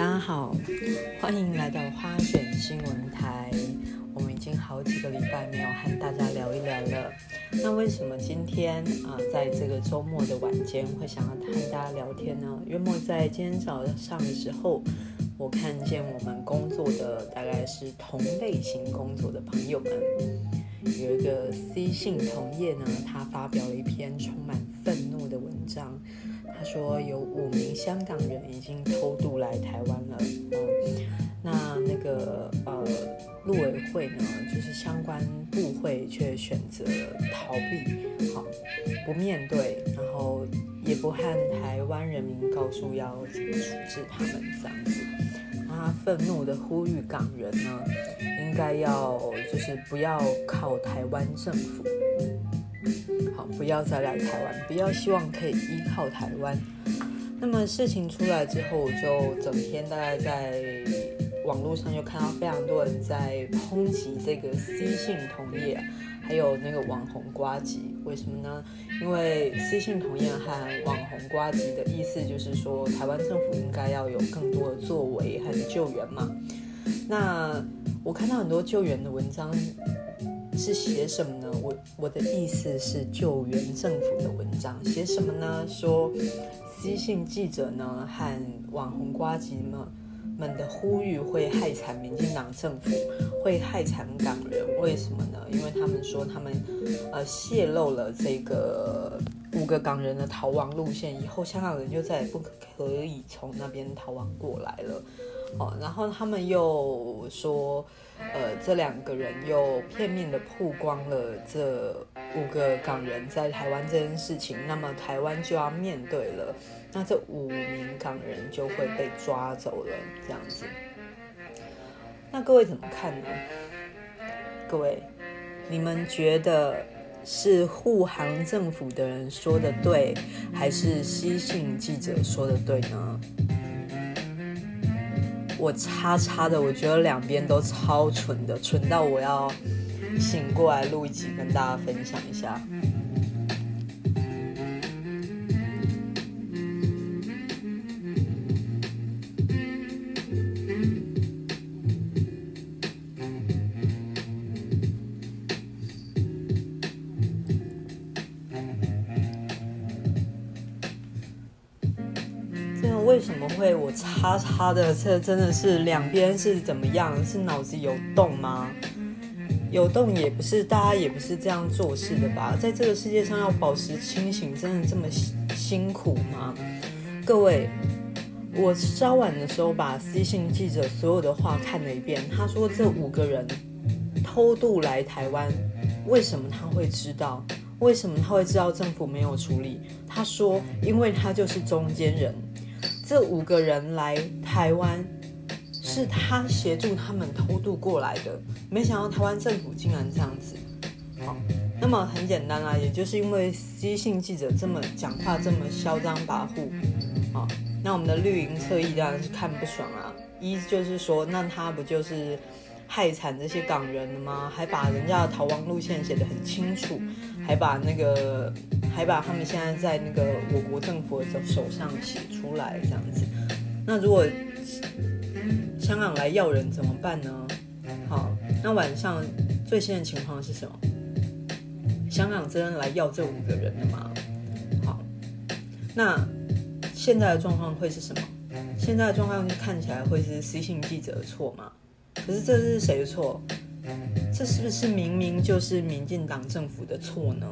大家好，欢迎来到花卷新闻台。我们已经好几个礼拜没有和大家聊一聊了。那为什么今天啊、在这个周末的晚间会想要和大家聊天呢？约莫在今天早上的时候，我看见我们工作的大概是同类型工作的朋友们，有一个 C 姓同业呢，他发表了一篇充满。他说有五名香港人已经偷渡来台湾了。嗯，那那个呃，陆委会呢，就是相关部会却选择逃避，好，不面对，然后也不和台湾人民告诉要怎么处置他们这样子。他愤怒的呼吁港人呢，应该要就是不要靠台湾政府。好，不要再来台湾，不要希望可以依靠台湾。那么事情出来之后，我就整天大概在网络上就看到非常多人在抨击这个 C 姓同业，还有那个网红瓜吉。为什么呢？因为 C 姓同业和网红瓜吉的意思就是说，台湾政府应该要有更多的作为和救援嘛。那我看到很多救援的文章。是写什么呢？我的意思是救援政府的文章，写什么呢？说 C 姓记者呢和网红瓜吉们们的呼吁会害惨民进党政府，会害惨港人。为什么呢？因为他们说他们呃泄露了这个五个港人的逃亡路线，以后香港人就再也不可以从那边逃亡过来了。哦，然后他们又说，呃，这两个人又片面的曝光了这五个港人在台湾这件事情，那么台湾就要面对了，那这五名港人就会被抓走了，这样子。那各位怎么看呢？各位，你们觉得是护航政府的人说的对，还是西信记者说的对呢？我叉叉的，我觉得两边都超蠢的，蠢到我要醒过来录一集跟大家分享一下。为什么会我叉叉的？这真的是两边是怎么样？是脑子有洞吗？有洞也不是，大家也不是这样做事的吧？在这个世界上要保持清醒，真的这么辛苦吗？各位，我稍晚的时候把 C 信记者所有的话看了一遍。他说这五个人偷渡来台湾，为什么他会知道？为什么他会知道政府没有处理？他说，因为他就是中间人。这五个人来台湾，是他协助他们偷渡过来的。没想到台湾政府竟然这样子。好，那么很简单啊，也就是因为 C 姓记者这么讲话这么嚣张跋扈，好，那我们的绿营侧翼当然是看不爽啊。一就是说，那他不就是害惨这些港人了吗？还把人家的逃亡路线写得很清楚，还把那个。还把他们现在在那个我国政府的手上写出来这样子，那如果香港来要人怎么办呢？好，那晚上最新的情况是什么？香港真的来要这五个人了吗？好，那现在的状况会是什么？现在的状况看起来会是私信记者的错吗？可是这是谁的错？这是不是明明就是民进党政府的错呢？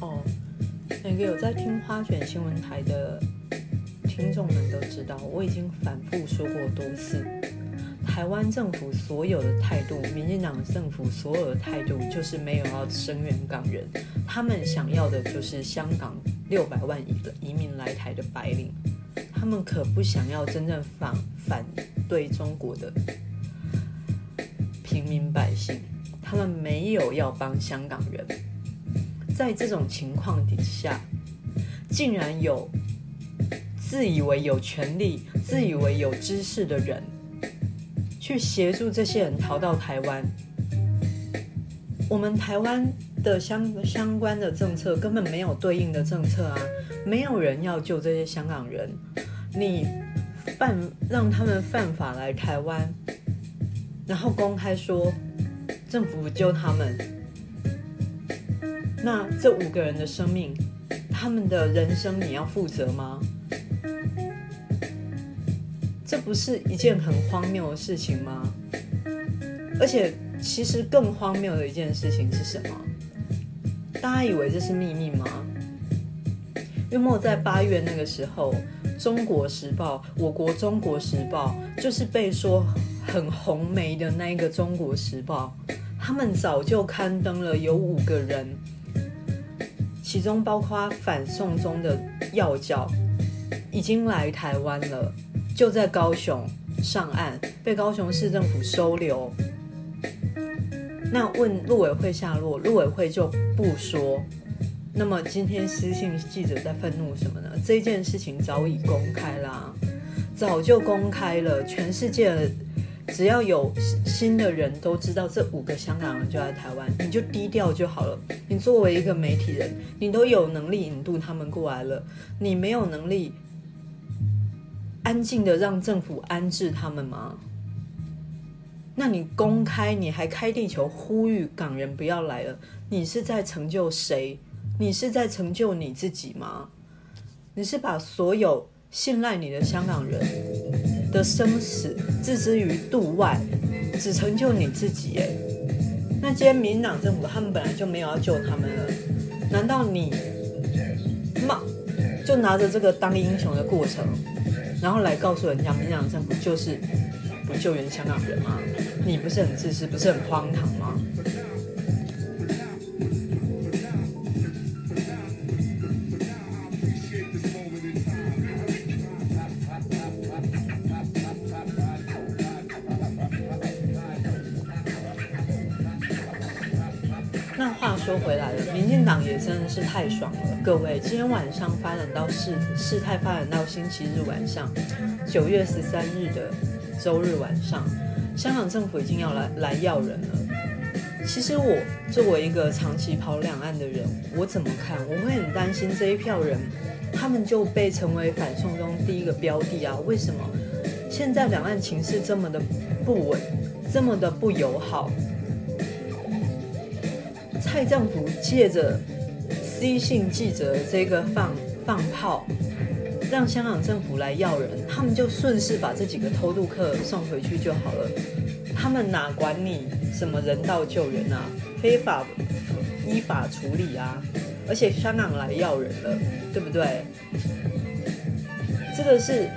哦，那个有在听花卷新闻台的听众们都知道，我已经反复说过多次。台湾政府所有的态度，民进党政府所有的态度，就是没有要声援港人，他们想要的就是香港六百万移移民来台的白领，他们可不想要真正反反对中国的平民百姓，他们没有要帮香港人，在这种情况底下，竟然有自以为有权力、自以为有知识的人，去协助这些人逃到台湾。我们台湾的相相关的政策根本没有对应的政策啊，没有人要救这些香港人。你犯让他们犯法来台湾，然后公开说政府不救他们，那这五个人的生命，他们的人生你要负责吗？这不是一件很荒谬的事情吗？而且，其实更荒谬的一件事情是什么？大家以为这是秘密吗？因为莫在八月那个时候，《中国时报》我国《中国时报》就是被说很红媒的那一个《中国时报》，他们早就刊登了有五个人，其中包括反送中的要角，已经来台湾了，就在高雄上岸，被高雄市政府收留。那问陆委会下落，陆委会就不说。那么今天私信记者在愤怒什么呢？这件事情早已公开啦，早就公开了，全世界只要有新的人都知道，这五个香港人就在台湾，你就低调就好了。你作为一个媒体人，你都有能力引渡他们过来了，你没有能力安静的让政府安置他们吗？那你公开，你还开地球呼吁港人不要来了，你是在成就谁？你是在成就你自己吗？你是把所有信赖你的香港人的生死置之于度外，只成就你自己？哎，那今天民党政府他们本来就没有要救他们了，难道你嘛就拿着这个当英雄的过程，然后来告诉人家民进党政府就是不救援香港人吗？你不是很自私，不是很荒唐吗？也真的是太爽了。各位，今天晚上发展到事事态发展到星期日晚上，九月十三日的周日晚上，香港政府已经要来来要人了。其实我作为一个长期跑两岸的人，我怎么看？我会很担心这一票人，他们就被成为反送中第一个标的啊？为什么？现在两岸情势这么的不稳，这么的不友好。蔡政府借着 C 信记者这个放放炮，让香港政府来要人，他们就顺势把这几个偷渡客送回去就好了。他们哪管你什么人道救援啊，非法依法处理啊？而且香港来要人了，对不对？这个是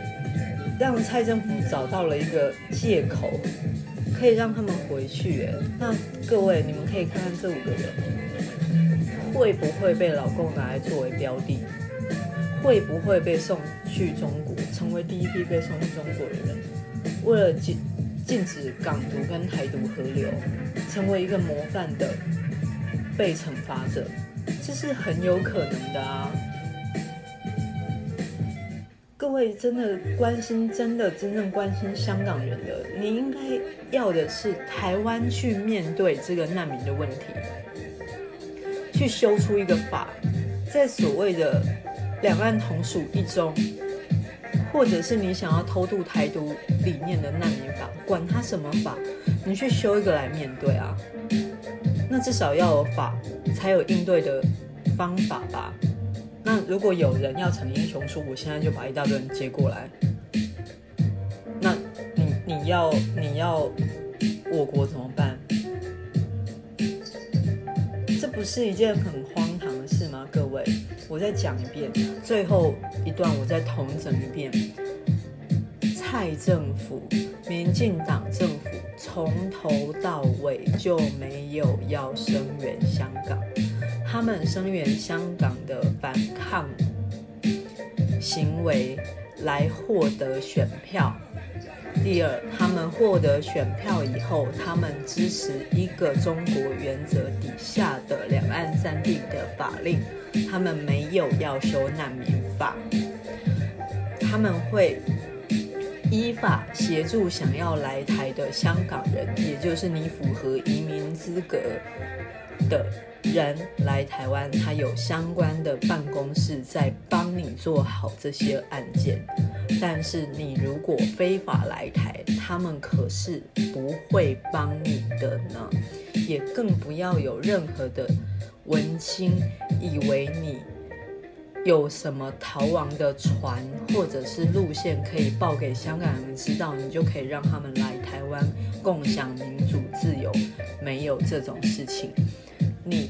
让蔡政府找到了一个借口。可以让他们回去耶，那各位你们可以看看这五个人会不会被老公拿来作为标的，会不会被送去中国，成为第一批被送去中国的人，为了禁禁止港独跟台独合流，成为一个模范的被惩罚者，这是很有可能的啊。各位真的关心，真的真正关心香港人的，你应该要的是台湾去面对这个难民的问题，去修出一个法，在所谓的两岸同属一中，或者是你想要偷渡台独理念的难民法，管他什么法，你去修一个来面对啊。那至少要有法，才有应对的方法吧。那如果有人要逞英雄说，我现在就把一大堆人接过来，要你要我国怎么办？这不是一件很荒唐的事吗？各位，我再讲一遍，最后一段我再统整一遍。蔡政府、民进党政府从头到尾就没有要声援香港。他们声援香港的反抗行为来获得选票，第二，他们获得选票以后，他们支持一个中国原则底下的两岸三地的法令，他们没有要修难民法，他们会依法协助想要来台的香港人，也就是你符合移民资格的人来台湾，他有相关的办公室在帮你做好这些案件。但是你如果非法来台，他们可是不会帮你的呢，也更不要有任何的文青以为你有什么逃亡的船或者是路线可以报给香港人知道，你就可以让他们来台湾共享民主自由，没有这种事情。你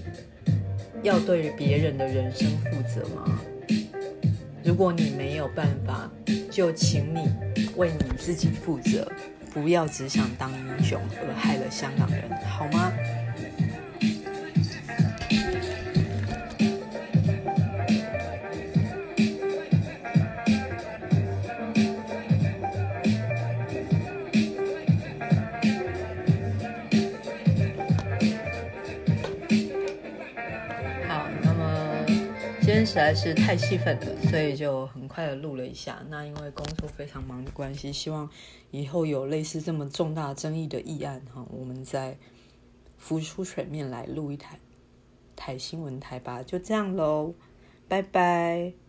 要对别人的人生负责吗？如果你没有办法，就请你为你自己负责，不要只想当英雄而害了香港人，好吗？实在是太气愤了，所以就很快的录了一下。那因为工作非常忙的关系，希望以后有类似这么重大争议的议案哈，我们再浮出水面来录一台台新闻台吧。就这样喽，拜拜。